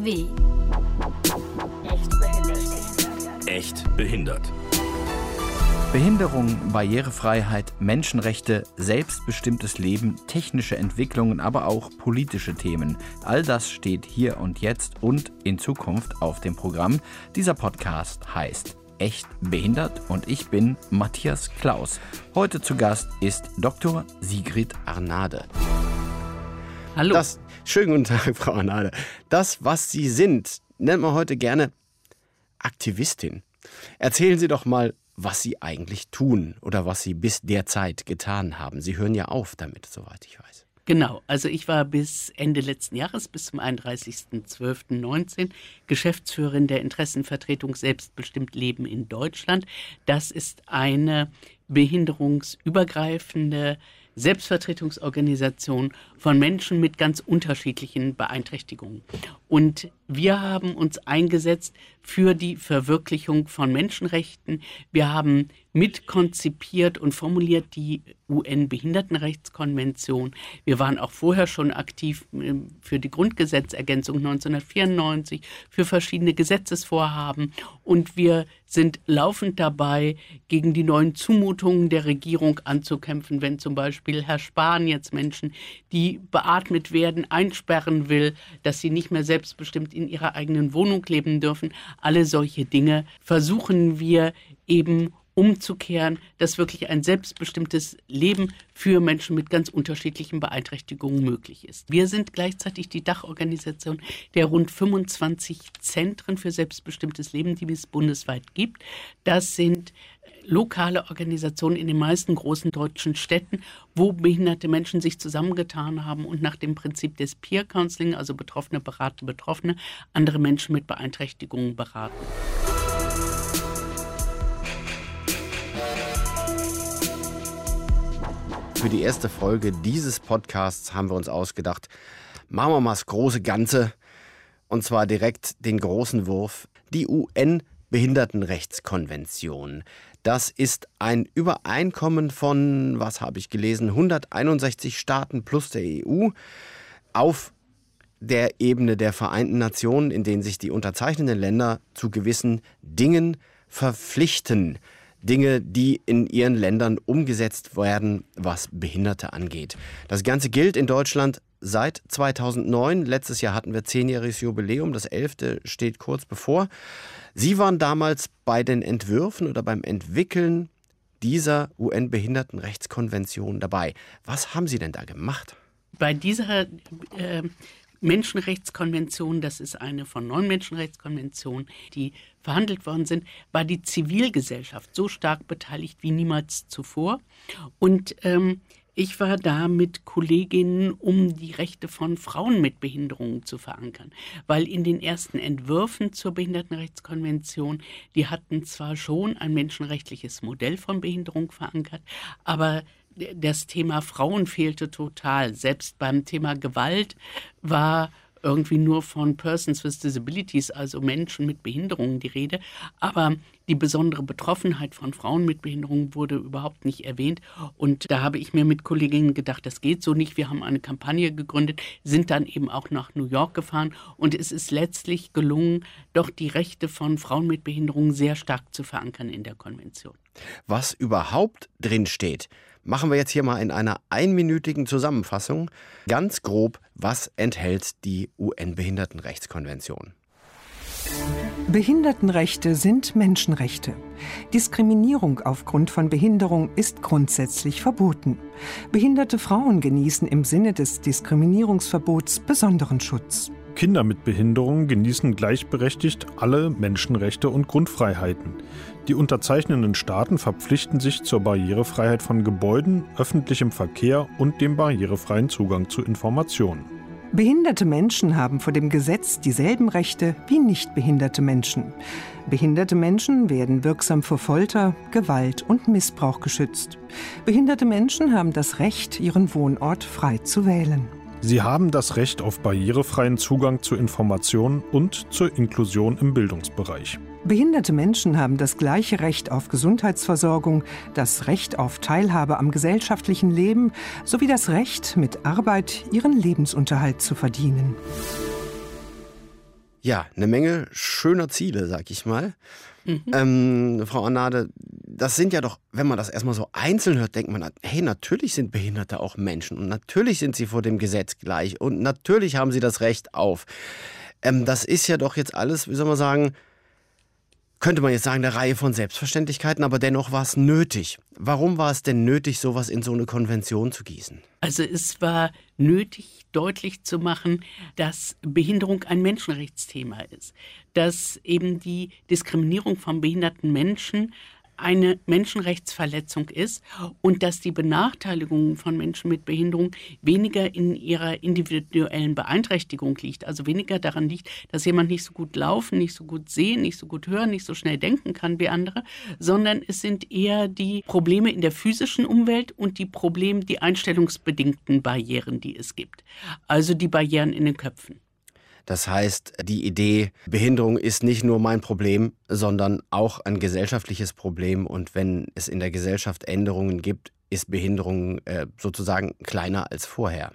BBB. Echt behindert. Behinderung, Barrierefreiheit, Menschenrechte, selbstbestimmtes Leben, technische Entwicklungen, aber auch politische Themen. All das steht hier und jetzt und in Zukunft auf dem Programm. Dieser Podcast heißt Echt behindert und ich bin Matthias Klaus. Heute zu Gast ist Dr. Sigrid Arnade. Hallo. Das, schönen guten Tag, Frau Arnade. Das, was Sie sind, nennt man heute gerne Aktivistin. Erzählen Sie doch mal, was Sie eigentlich tun oder was Sie bis derzeit getan haben. Sie hören ja auf damit, soweit ich weiß. Genau, also ich war bis Ende letzten Jahres, bis zum 31.12.19, Geschäftsführerin der Interessenvertretung Selbstbestimmt Leben in Deutschland. Das ist eine behinderungsübergreifende Selbstvertretungsorganisation von Menschen mit ganz unterschiedlichen Beeinträchtigungen. Und wir haben uns eingesetzt für die Verwirklichung von Menschenrechten. Wir haben mitkonzipiert und formuliert die UN-Behindertenrechtskonvention. Wir waren auch vorher schon aktiv ähm, für die Grundgesetzergänzung 1994, für verschiedene Gesetzesvorhaben. Und wir sind laufend dabei, gegen die neuen Zumutungen der Regierung anzukämpfen, wenn zum Beispiel Herr Spahn jetzt Menschen, die beatmet werden, einsperren will, dass sie nicht mehr selbstbestimmt in ihrer eigenen Wohnung leben dürfen. Alle solche Dinge versuchen wir eben umzukehren, dass wirklich ein selbstbestimmtes Leben für Menschen mit ganz unterschiedlichen Beeinträchtigungen möglich ist. Wir sind gleichzeitig die Dachorganisation der rund 25 Zentren für selbstbestimmtes Leben, die es bundesweit gibt. Das sind lokale Organisationen in den meisten großen deutschen Städten, wo behinderte Menschen sich zusammengetan haben und nach dem Prinzip des Peer Counseling, also Betroffene beraten Betroffene, andere Menschen mit Beeinträchtigungen beraten. Für die erste Folge dieses Podcasts haben wir uns ausgedacht, machen wir mal das große Ganze und zwar direkt den großen Wurf, die UN Behindertenrechtskonvention. Das ist ein Übereinkommen von, was habe ich gelesen, 161 Staaten plus der EU auf der Ebene der Vereinten Nationen, in denen sich die unterzeichnenden Länder zu gewissen Dingen verpflichten. Dinge, die in ihren Ländern umgesetzt werden, was Behinderte angeht. Das Ganze gilt in Deutschland seit 2009. Letztes Jahr hatten wir zehnjähriges Jubiläum. Das elfte steht kurz bevor. Sie waren damals bei den Entwürfen oder beim Entwickeln dieser UN-Behindertenrechtskonvention dabei. Was haben Sie denn da gemacht? Bei dieser äh, Menschenrechtskonvention, das ist eine von neun Menschenrechtskonventionen, die verhandelt worden sind, war die Zivilgesellschaft so stark beteiligt wie niemals zuvor. Und ähm, ich war da mit Kolleginnen, um die Rechte von Frauen mit Behinderungen zu verankern. Weil in den ersten Entwürfen zur Behindertenrechtskonvention, die hatten zwar schon ein menschenrechtliches Modell von Behinderung verankert, aber das Thema Frauen fehlte total. Selbst beim Thema Gewalt war irgendwie nur von Persons with Disabilities, also Menschen mit Behinderungen, die Rede. Aber die besondere Betroffenheit von Frauen mit Behinderungen wurde überhaupt nicht erwähnt. Und da habe ich mir mit Kolleginnen gedacht, das geht so nicht. Wir haben eine Kampagne gegründet, sind dann eben auch nach New York gefahren. Und es ist letztlich gelungen, doch die Rechte von Frauen mit Behinderungen sehr stark zu verankern in der Konvention. Was überhaupt drin steht, machen wir jetzt hier mal in einer einminütigen Zusammenfassung ganz grob, was enthält die UN-Behindertenrechtskonvention. Behindertenrechte sind Menschenrechte. Diskriminierung aufgrund von Behinderung ist grundsätzlich verboten. Behinderte Frauen genießen im Sinne des Diskriminierungsverbots besonderen Schutz. Kinder mit Behinderung genießen gleichberechtigt alle Menschenrechte und Grundfreiheiten. Die unterzeichnenden Staaten verpflichten sich zur Barrierefreiheit von Gebäuden, öffentlichem Verkehr und dem barrierefreien Zugang zu Informationen. Behinderte Menschen haben vor dem Gesetz dieselben Rechte wie nicht behinderte Menschen. Behinderte Menschen werden wirksam vor Folter, Gewalt und Missbrauch geschützt. Behinderte Menschen haben das Recht, ihren Wohnort frei zu wählen. Sie haben das Recht auf barrierefreien Zugang zu Informationen und zur Inklusion im Bildungsbereich. Behinderte Menschen haben das gleiche Recht auf Gesundheitsversorgung, das Recht auf Teilhabe am gesellschaftlichen Leben sowie das Recht, mit Arbeit ihren Lebensunterhalt zu verdienen. Ja, eine Menge schöner Ziele, sag ich mal. Mhm. Ähm, Frau Arnade, das sind ja doch, wenn man das erstmal so einzeln hört, denkt man, hey, natürlich sind Behinderte auch Menschen und natürlich sind sie vor dem Gesetz gleich und natürlich haben sie das Recht auf. Ähm, das ist ja doch jetzt alles, wie soll man sagen, könnte man jetzt sagen, eine Reihe von Selbstverständlichkeiten, aber dennoch war es nötig. Warum war es denn nötig, sowas in so eine Konvention zu gießen? Also es war nötig, deutlich zu machen, dass Behinderung ein Menschenrechtsthema ist, dass eben die Diskriminierung von behinderten Menschen eine Menschenrechtsverletzung ist und dass die Benachteiligung von Menschen mit Behinderung weniger in ihrer individuellen Beeinträchtigung liegt, also weniger daran liegt, dass jemand nicht so gut laufen, nicht so gut sehen, nicht so gut hören, nicht so schnell denken kann wie andere, sondern es sind eher die Probleme in der physischen Umwelt und die Probleme, die einstellungsbedingten Barrieren, die es gibt. Also die Barrieren in den Köpfen. Das heißt, die Idee, Behinderung ist nicht nur mein Problem, sondern auch ein gesellschaftliches Problem. Und wenn es in der Gesellschaft Änderungen gibt, ist Behinderung äh, sozusagen kleiner als vorher.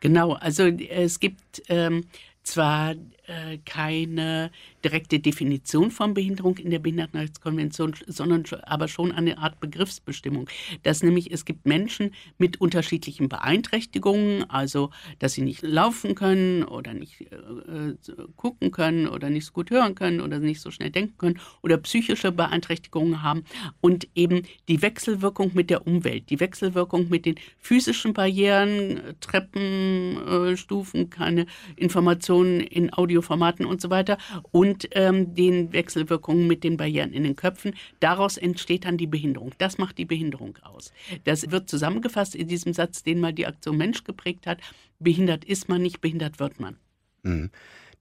Genau, also es gibt ähm, zwar äh, keine direkte Definition von Behinderung in der Behindertenrechtskonvention, sondern aber schon eine Art Begriffsbestimmung. Dass nämlich es gibt Menschen mit unterschiedlichen Beeinträchtigungen, also dass sie nicht laufen können oder nicht äh, gucken können oder nicht so gut hören können oder nicht so schnell denken können oder psychische Beeinträchtigungen haben und eben die Wechselwirkung mit der Umwelt, die Wechselwirkung mit den physischen Barrieren, Treppen, äh, Stufen, keine Informationen in Audio Audioformaten und so weiter und ähm, den Wechselwirkungen mit den Barrieren in den Köpfen. Daraus entsteht dann die Behinderung. Das macht die Behinderung aus. Das wird zusammengefasst in diesem Satz, den mal die Aktion Mensch geprägt hat. Behindert ist man nicht, behindert wird man. Mhm.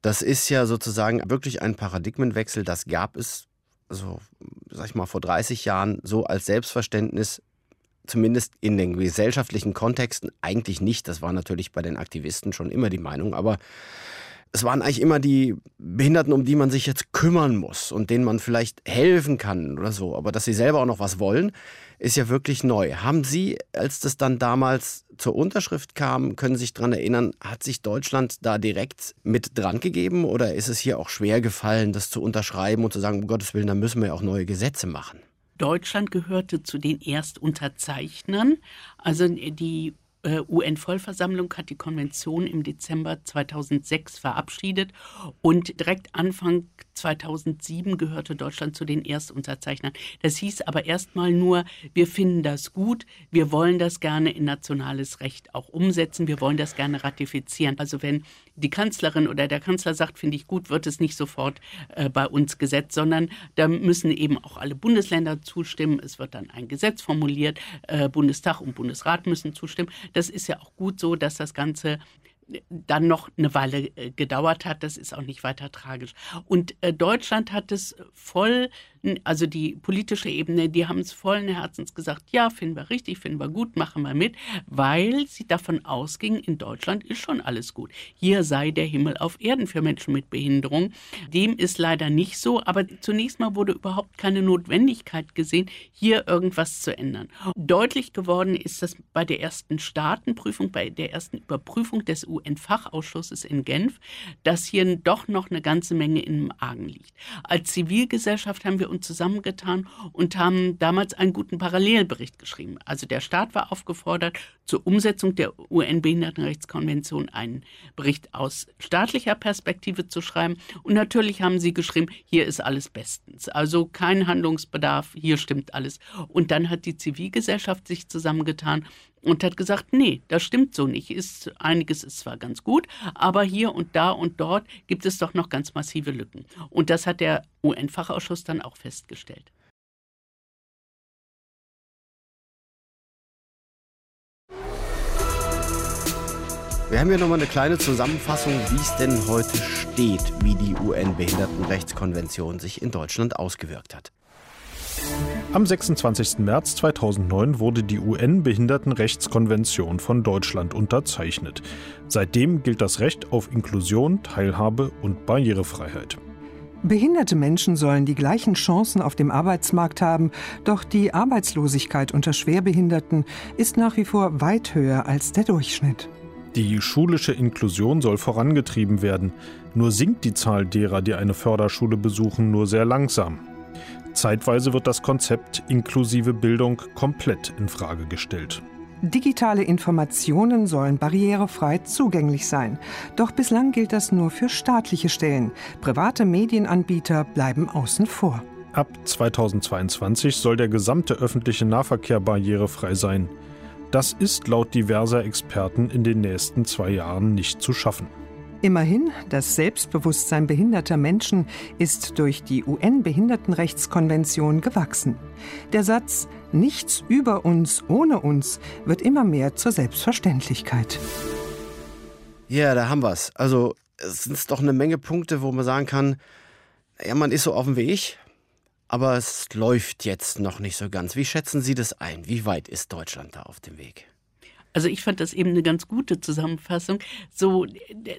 Das ist ja sozusagen wirklich ein Paradigmenwechsel. Das gab es, so, sag ich mal, vor 30 Jahren so als Selbstverständnis zumindest in den gesellschaftlichen Kontexten eigentlich nicht. Das war natürlich bei den Aktivisten schon immer die Meinung, aber es waren eigentlich immer die Behinderten, um die man sich jetzt kümmern muss und denen man vielleicht helfen kann oder so. Aber dass sie selber auch noch was wollen, ist ja wirklich neu. Haben Sie, als das dann damals zur Unterschrift kam, können Sie sich daran erinnern, hat sich Deutschland da direkt mit dran gegeben oder ist es hier auch schwer gefallen, das zu unterschreiben und zu sagen, um Gottes Willen, da müssen wir ja auch neue Gesetze machen? Deutschland gehörte zu den Erstunterzeichnern. Also die UN-Vollversammlung hat die Konvention im Dezember 2006 verabschiedet und direkt Anfang 2007 gehörte Deutschland zu den Erstunterzeichnern. Das hieß aber erstmal nur, wir finden das gut, wir wollen das gerne in nationales Recht auch umsetzen, wir wollen das gerne ratifizieren. Also wenn die Kanzlerin oder der Kanzler sagt, finde ich gut, wird es nicht sofort äh, bei uns gesetzt, sondern da müssen eben auch alle Bundesländer zustimmen. Es wird dann ein Gesetz formuliert, äh, Bundestag und Bundesrat müssen zustimmen. Das ist ja auch gut so, dass das Ganze dann noch eine Weile äh, gedauert hat. Das ist auch nicht weiter tragisch. Und äh, Deutschland hat es voll also die politische Ebene, die haben es vollen Herzens gesagt, ja, finden wir richtig, finden wir gut, machen wir mit, weil sie davon ausgingen, in Deutschland ist schon alles gut. Hier sei der Himmel auf Erden für Menschen mit Behinderung. Dem ist leider nicht so, aber zunächst mal wurde überhaupt keine Notwendigkeit gesehen, hier irgendwas zu ändern. Deutlich geworden ist das bei der ersten Staatenprüfung, bei der ersten Überprüfung des UN-Fachausschusses in Genf, dass hier doch noch eine ganze Menge im Argen liegt. Als Zivilgesellschaft haben wir uns zusammengetan und haben damals einen guten Parallelbericht geschrieben. Also der Staat war aufgefordert, zur Umsetzung der UN-Behindertenrechtskonvention einen Bericht aus staatlicher Perspektive zu schreiben. Und natürlich haben sie geschrieben, hier ist alles bestens. Also kein Handlungsbedarf, hier stimmt alles. Und dann hat die Zivilgesellschaft sich zusammengetan und hat gesagt, nee, das stimmt so nicht. Ist, einiges ist zwar ganz gut, aber hier und da und dort gibt es doch noch ganz massive Lücken. Und das hat der UN-Fachausschuss dann auch festgestellt. Wir haben hier nochmal eine kleine Zusammenfassung, wie es denn heute steht, wie die UN-Behindertenrechtskonvention sich in Deutschland ausgewirkt hat. Am 26. März 2009 wurde die UN-Behindertenrechtskonvention von Deutschland unterzeichnet. Seitdem gilt das Recht auf Inklusion, Teilhabe und Barrierefreiheit. Behinderte Menschen sollen die gleichen Chancen auf dem Arbeitsmarkt haben, doch die Arbeitslosigkeit unter Schwerbehinderten ist nach wie vor weit höher als der Durchschnitt. Die schulische Inklusion soll vorangetrieben werden, nur sinkt die Zahl derer, die eine Förderschule besuchen, nur sehr langsam. Zeitweise wird das Konzept inklusive Bildung komplett in Frage gestellt. Digitale Informationen sollen barrierefrei zugänglich sein. Doch bislang gilt das nur für staatliche Stellen. Private Medienanbieter bleiben außen vor. Ab 2022 soll der gesamte öffentliche Nahverkehr barrierefrei sein. Das ist laut diverser Experten in den nächsten zwei Jahren nicht zu schaffen. Immerhin, das Selbstbewusstsein behinderter Menschen ist durch die UN-Behindertenrechtskonvention gewachsen. Der Satz Nichts über uns ohne uns wird immer mehr zur Selbstverständlichkeit. Ja, da haben wir es. Also, es sind doch eine Menge Punkte, wo man sagen kann, ja, man ist so auf dem Weg, aber es läuft jetzt noch nicht so ganz. Wie schätzen Sie das ein? Wie weit ist Deutschland da auf dem Weg? Also ich fand das eben eine ganz gute Zusammenfassung. So,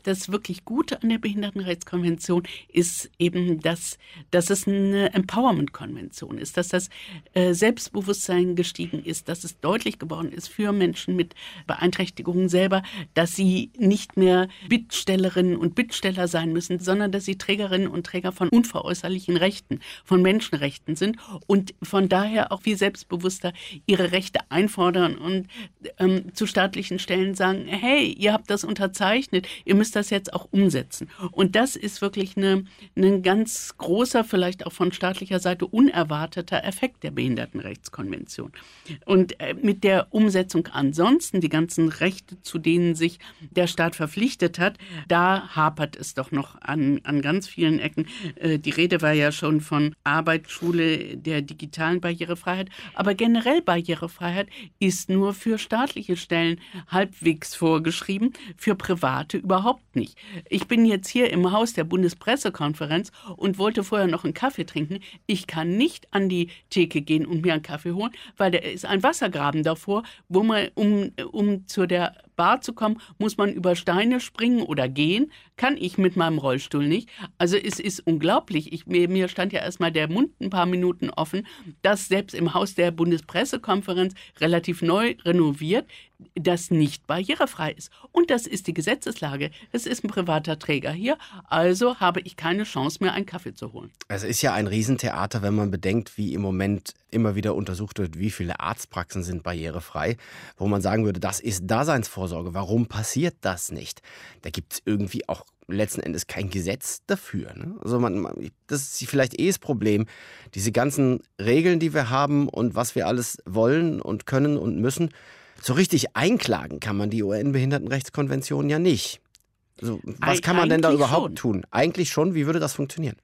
das wirklich Gute an der Behindertenrechtskonvention ist eben, dass, dass es eine Empowerment-Konvention ist, dass das äh, Selbstbewusstsein gestiegen ist, dass es deutlich geworden ist für Menschen mit Beeinträchtigungen selber, dass sie nicht mehr Bittstellerinnen und Bittsteller sein müssen, sondern dass sie Trägerinnen und Träger von unveräußerlichen Rechten, von Menschenrechten sind und von daher auch viel selbstbewusster ihre Rechte einfordern und ähm, zu zu staatlichen Stellen sagen, hey, ihr habt das unterzeichnet, ihr müsst das jetzt auch umsetzen. Und das ist wirklich eine, ein ganz großer, vielleicht auch von staatlicher Seite unerwarteter Effekt der Behindertenrechtskonvention. Und äh, mit der Umsetzung ansonsten, die ganzen Rechte, zu denen sich der Staat verpflichtet hat, da hapert es doch noch an, an ganz vielen Ecken. Äh, die Rede war ja schon von Arbeit, Schule, der digitalen Barrierefreiheit. Aber generell Barrierefreiheit ist nur für staatliche Stellen Stellen halbwegs vorgeschrieben, für Private überhaupt nicht. Ich bin jetzt hier im Haus der Bundespressekonferenz und wollte vorher noch einen Kaffee trinken. Ich kann nicht an die Theke gehen und mir einen Kaffee holen, weil da ist ein Wassergraben davor, wo man, um, um zu der Bar zu kommen, muss man über Steine springen oder gehen. Kann ich mit meinem Rollstuhl nicht. Also es ist unglaublich. Ich, mir, mir stand ja erstmal der Mund ein paar Minuten offen, dass selbst im Haus der Bundespressekonferenz relativ neu renoviert, das nicht barrierefrei ist. Und das ist die Gesetzeslage. Es ist ein privater Träger hier, also habe ich keine Chance mehr, einen Kaffee zu holen. Es ist ja ein Riesentheater, wenn man bedenkt, wie im Moment immer wieder untersucht wird, wie viele Arztpraxen sind barrierefrei, wo man sagen würde, das ist Daseinsvorsorge. Warum passiert das nicht? Da gibt es irgendwie auch letzten Endes kein Gesetz dafür. Ne? Also man, das ist vielleicht eh das Problem. Diese ganzen Regeln, die wir haben und was wir alles wollen und können und müssen, so richtig einklagen kann man die UN-Behindertenrechtskonvention ja nicht. Also, was kann man denn da überhaupt schon. tun? Eigentlich schon. Wie würde das funktionieren?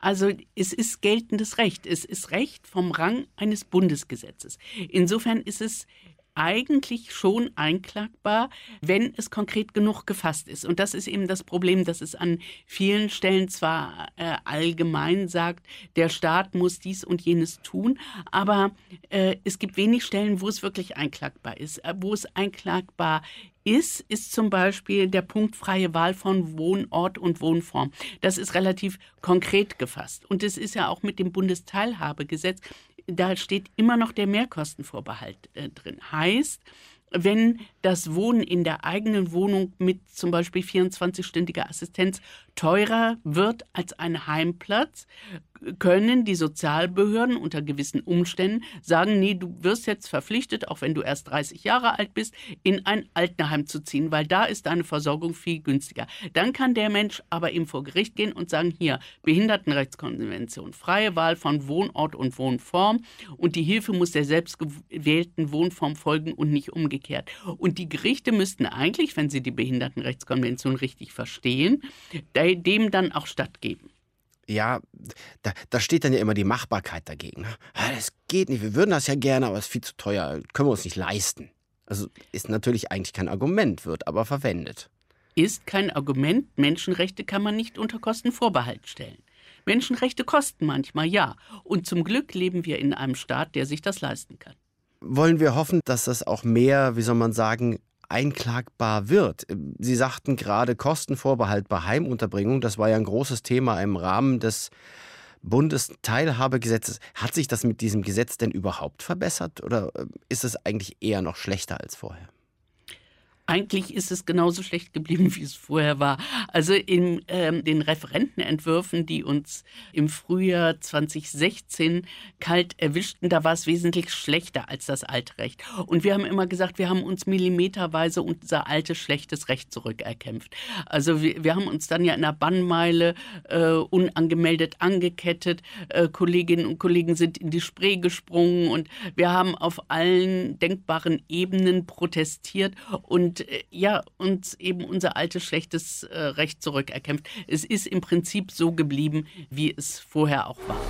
Also es ist geltendes Recht. Es ist Recht vom Rang eines Bundesgesetzes. Insofern ist es eigentlich schon einklagbar, wenn es konkret genug gefasst ist. Und das ist eben das Problem, dass es an vielen Stellen zwar äh, allgemein sagt, der Staat muss dies und jenes tun, aber äh, es gibt wenig Stellen, wo es wirklich einklagbar ist. Äh, wo es einklagbar ist, ist zum Beispiel der Punkt freie Wahl von Wohnort und Wohnform. Das ist relativ konkret gefasst. Und es ist ja auch mit dem Bundesteilhabegesetz da steht immer noch der Mehrkostenvorbehalt äh, drin. Heißt, wenn das Wohnen in der eigenen Wohnung mit zum Beispiel 24-stündiger Assistenz teurer wird als ein Heimplatz, können die Sozialbehörden unter gewissen Umständen sagen, nee, du wirst jetzt verpflichtet, auch wenn du erst 30 Jahre alt bist, in ein Altenheim zu ziehen, weil da ist deine Versorgung viel günstiger. Dann kann der Mensch aber eben vor Gericht gehen und sagen, hier, Behindertenrechtskonvention, freie Wahl von Wohnort und Wohnform und die Hilfe muss der selbstgewählten Wohnform folgen und nicht umgekehrt. Und die Gerichte müssten eigentlich, wenn sie die Behindertenrechtskonvention richtig verstehen, dem dann auch stattgeben ja, da, da, steht dann ja immer die Machbarkeit dagegen. Ne? Das geht nicht, wir würden das ja gerne, aber es ist viel zu teuer, können wir uns nicht leisten. Also ist natürlich eigentlich kein Argument, wird aber verwendet. Ist kein Argument, Menschenrechte kann man nicht unter Kostenvorbehalt stellen. Menschenrechte kosten manchmal, ja. Und zum Glück leben wir in einem Staat, der sich das leisten kann. Wollen wir hoffen, dass das auch mehr, wie soll man sagen, einklagbar wird. Sie sagten gerade Kostenvorbehalt bei Heimunterbringung. Das war ja ein großes Thema im Rahmen des Bundesteilhabegesetzes. Hat sich das mit diesem Gesetz denn überhaupt verbessert oder äh, ist es eigentlich eher noch schlechter als vorher? Eigentlich ist es genauso schlecht geblieben, wie es vorher war. Also in ähm, den Referentenentwürfen, die uns im Frühjahr 2016 kalt erwischten, da war es wesentlich schlechter als das alte Recht. Und wir haben immer gesagt, wir haben uns millimeterweise unser altes schlechtes Recht zurückerkämpft. Also wir, wir haben uns dann ja in der Bannmeile äh, unangemeldet angekettet. Äh, Kolleginnen und Kollegen sind in die Spree gesprungen und wir haben auf allen denkbaren Ebenen protestiert und äh, ja, uns eben unser altes schlechtes äh, Recht zurückerkämpft. Es ist im Prinzip so geblieben, wie es vorher auch war.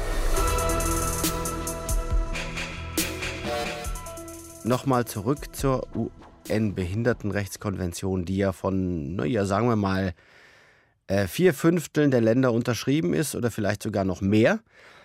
Nochmal zurück zur UN-Behindertenrechtskonvention, die ja von, naja, sagen wir mal, äh, vier Fünfteln der Länder unterschrieben ist oder vielleicht sogar noch mehr.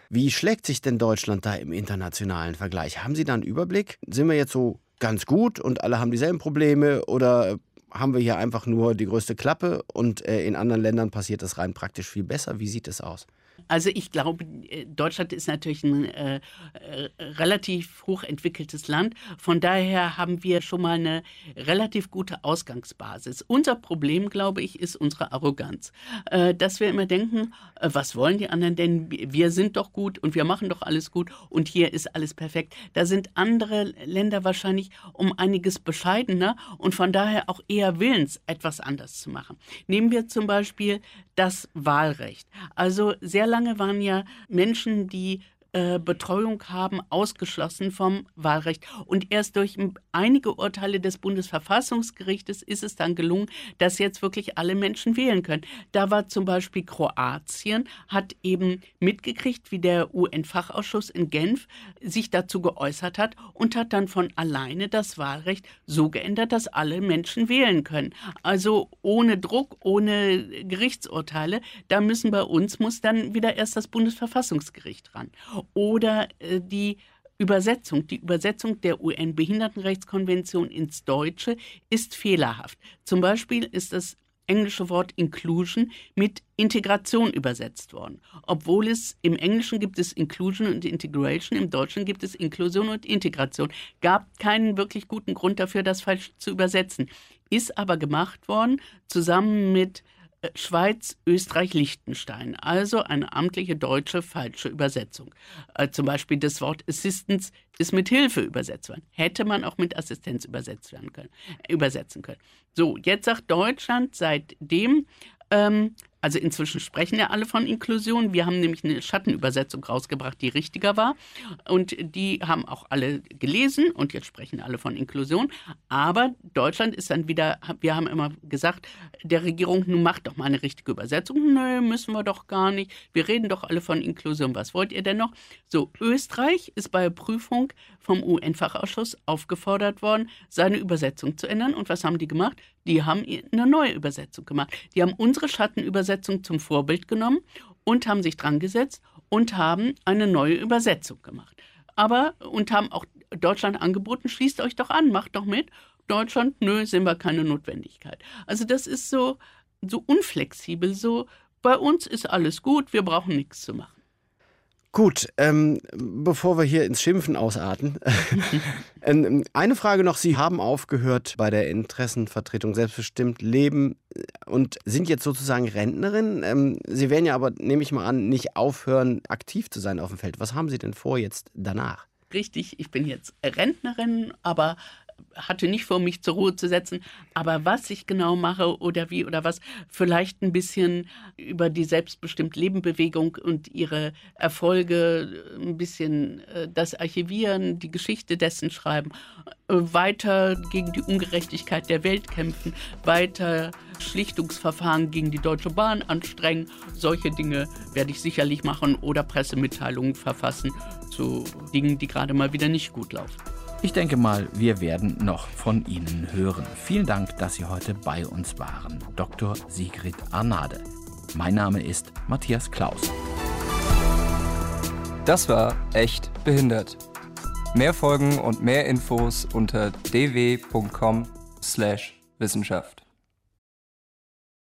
Wie schlägt sich denn Deutschland da im internationalen Vergleich? Haben Sie da einen Überblick? Sind wir jetzt so ganz gut und alle haben dieselben Probleme oder haben wir hier einfach nur die größte Klappe und äh, in anderen Ländern passiert das rein praktisch viel besser? Wie sieht es aus? Also ich glaube, äh, Deutschland ist natürlich ein äh, äh, relativ hochentwickeltes Land. Von daher haben wir schon mal eine relativ gute Ausgangsbasis. Unser Problem, glaube ich, ist unsere Arroganz. Äh, dass wir immer denken, äh, was wollen die anderen denn? Wir sind doch gut und wir machen doch alles gut und hier ist alles perfekt. Da sind andere Länder wahrscheinlich um einiges bescheidener und von daher auch eher willens, etwas anders zu machen. Nehmen wir zum Beispiel das Wahlrecht. Also sehr lange waren ja Menschen, die äh, Betreuung haben, ausgeschlossen vom Wahlrecht. Und erst durch einige Urteile des Bundesverfassungsgerichtes ist es dann gelungen, dass jetzt wirklich alle Menschen wählen können. Da war zum Beispiel Kroatien, hat eben mitgekriegt, wie der UN-Fachausschuss in Genf sich dazu geäußert hat und hat dann von alleine das Wahlrecht so geändert, dass alle Menschen wählen können. Also ohne Druck, ohne Gerichtsurteile. Da müssen bei uns, muss dann wieder erst das Bundesverfassungsgericht ran oder äh, die Übersetzung, die Übersetzung der UN-Behindertenrechtskonvention ins Deutsche ist fehlerhaft. Zum Beispiel ist das englische Wort Inclusion mit Integration übersetzt worden. Obwohl es im Englischen gibt es Inclusion und Integration, im Deutschen gibt es Inklusion und Integration. Gab keinen wirklich guten Grund dafür, das falsch zu übersetzen. Ist aber gemacht worden, zusammen mit Schweiz, Österreich, Liechtenstein. Also eine amtliche deutsche falsche Übersetzung. Äh, zum Beispiel das Wort Assistance ist mit Hilfe übersetzt worden. Hätte man auch mit Assistenz übersetzt werden können, übersetzen können. So, jetzt sagt Deutschland seitdem, ähm, also inzwischen sprechen ja alle von Inklusion. Wir haben nämlich eine Schattenübersetzung rausgebracht, die richtiger war. Und die haben auch alle gelesen und jetzt sprechen alle von Inklusion. Aber Deutschland ist dann wieder, wir haben immer gesagt, der Regierung, nun macht doch mal eine richtige Übersetzung. Nö, müssen wir doch gar nicht. Wir reden doch alle von Inklusion. Was wollt ihr denn noch? So, Österreich ist bei Prüfung vom UN-Fachausschuss aufgefordert worden, seine Übersetzung zu ändern. Und was haben die gemacht? Die haben eine neue Übersetzung gemacht. Die haben unsere Schattenübersetzung zum Vorbild genommen und haben sich dran gesetzt und haben eine neue Übersetzung gemacht. Aber und haben auch Deutschland angeboten, schließt euch doch an, macht doch mit. Deutschland, nö, sind wir keine Notwendigkeit. Also das ist so, so unflexibel, so bei uns ist alles gut, wir brauchen nichts zu machen. Gut, ähm, bevor wir hier ins Schimpfen ausarten, ähm, eine Frage noch. Sie haben aufgehört bei der Interessenvertretung selbstbestimmt leben äh, und sind jetzt sozusagen Rentnerin. Ähm, Sie werden ja aber, nehme ich mal an, nicht aufhören, aktiv zu sein auf dem Feld. Was haben Sie denn vor jetzt danach? Richtig, ich bin jetzt Rentnerin, aber hatte nicht vor, mich zur Ruhe zu setzen. Aber was ich genau mache oder wie oder was, vielleicht ein bisschen über die selbstbestimmt Leben-Bewegung und ihre Erfolge, ein bisschen äh, das Archivieren, die Geschichte dessen schreiben, äh, weiter gegen die Ungerechtigkeit der Welt kämpfen, weiter Schlichtungsverfahren gegen die Deutsche Bahn anstrengen. Solche Dinge werde ich sicherlich machen oder Pressemitteilungen verfassen zu Dingen, die gerade mal wieder nicht gut laufen. Ich denke mal, wir werden noch von Ihnen hören. Vielen Dank, dass Sie heute bei uns waren. Dr. Sigrid Arnade. Mein Name ist Matthias Klaus. Das war Echt Behindert. Mehr Folgen und mehr Infos unter dw.com/wissenschaft.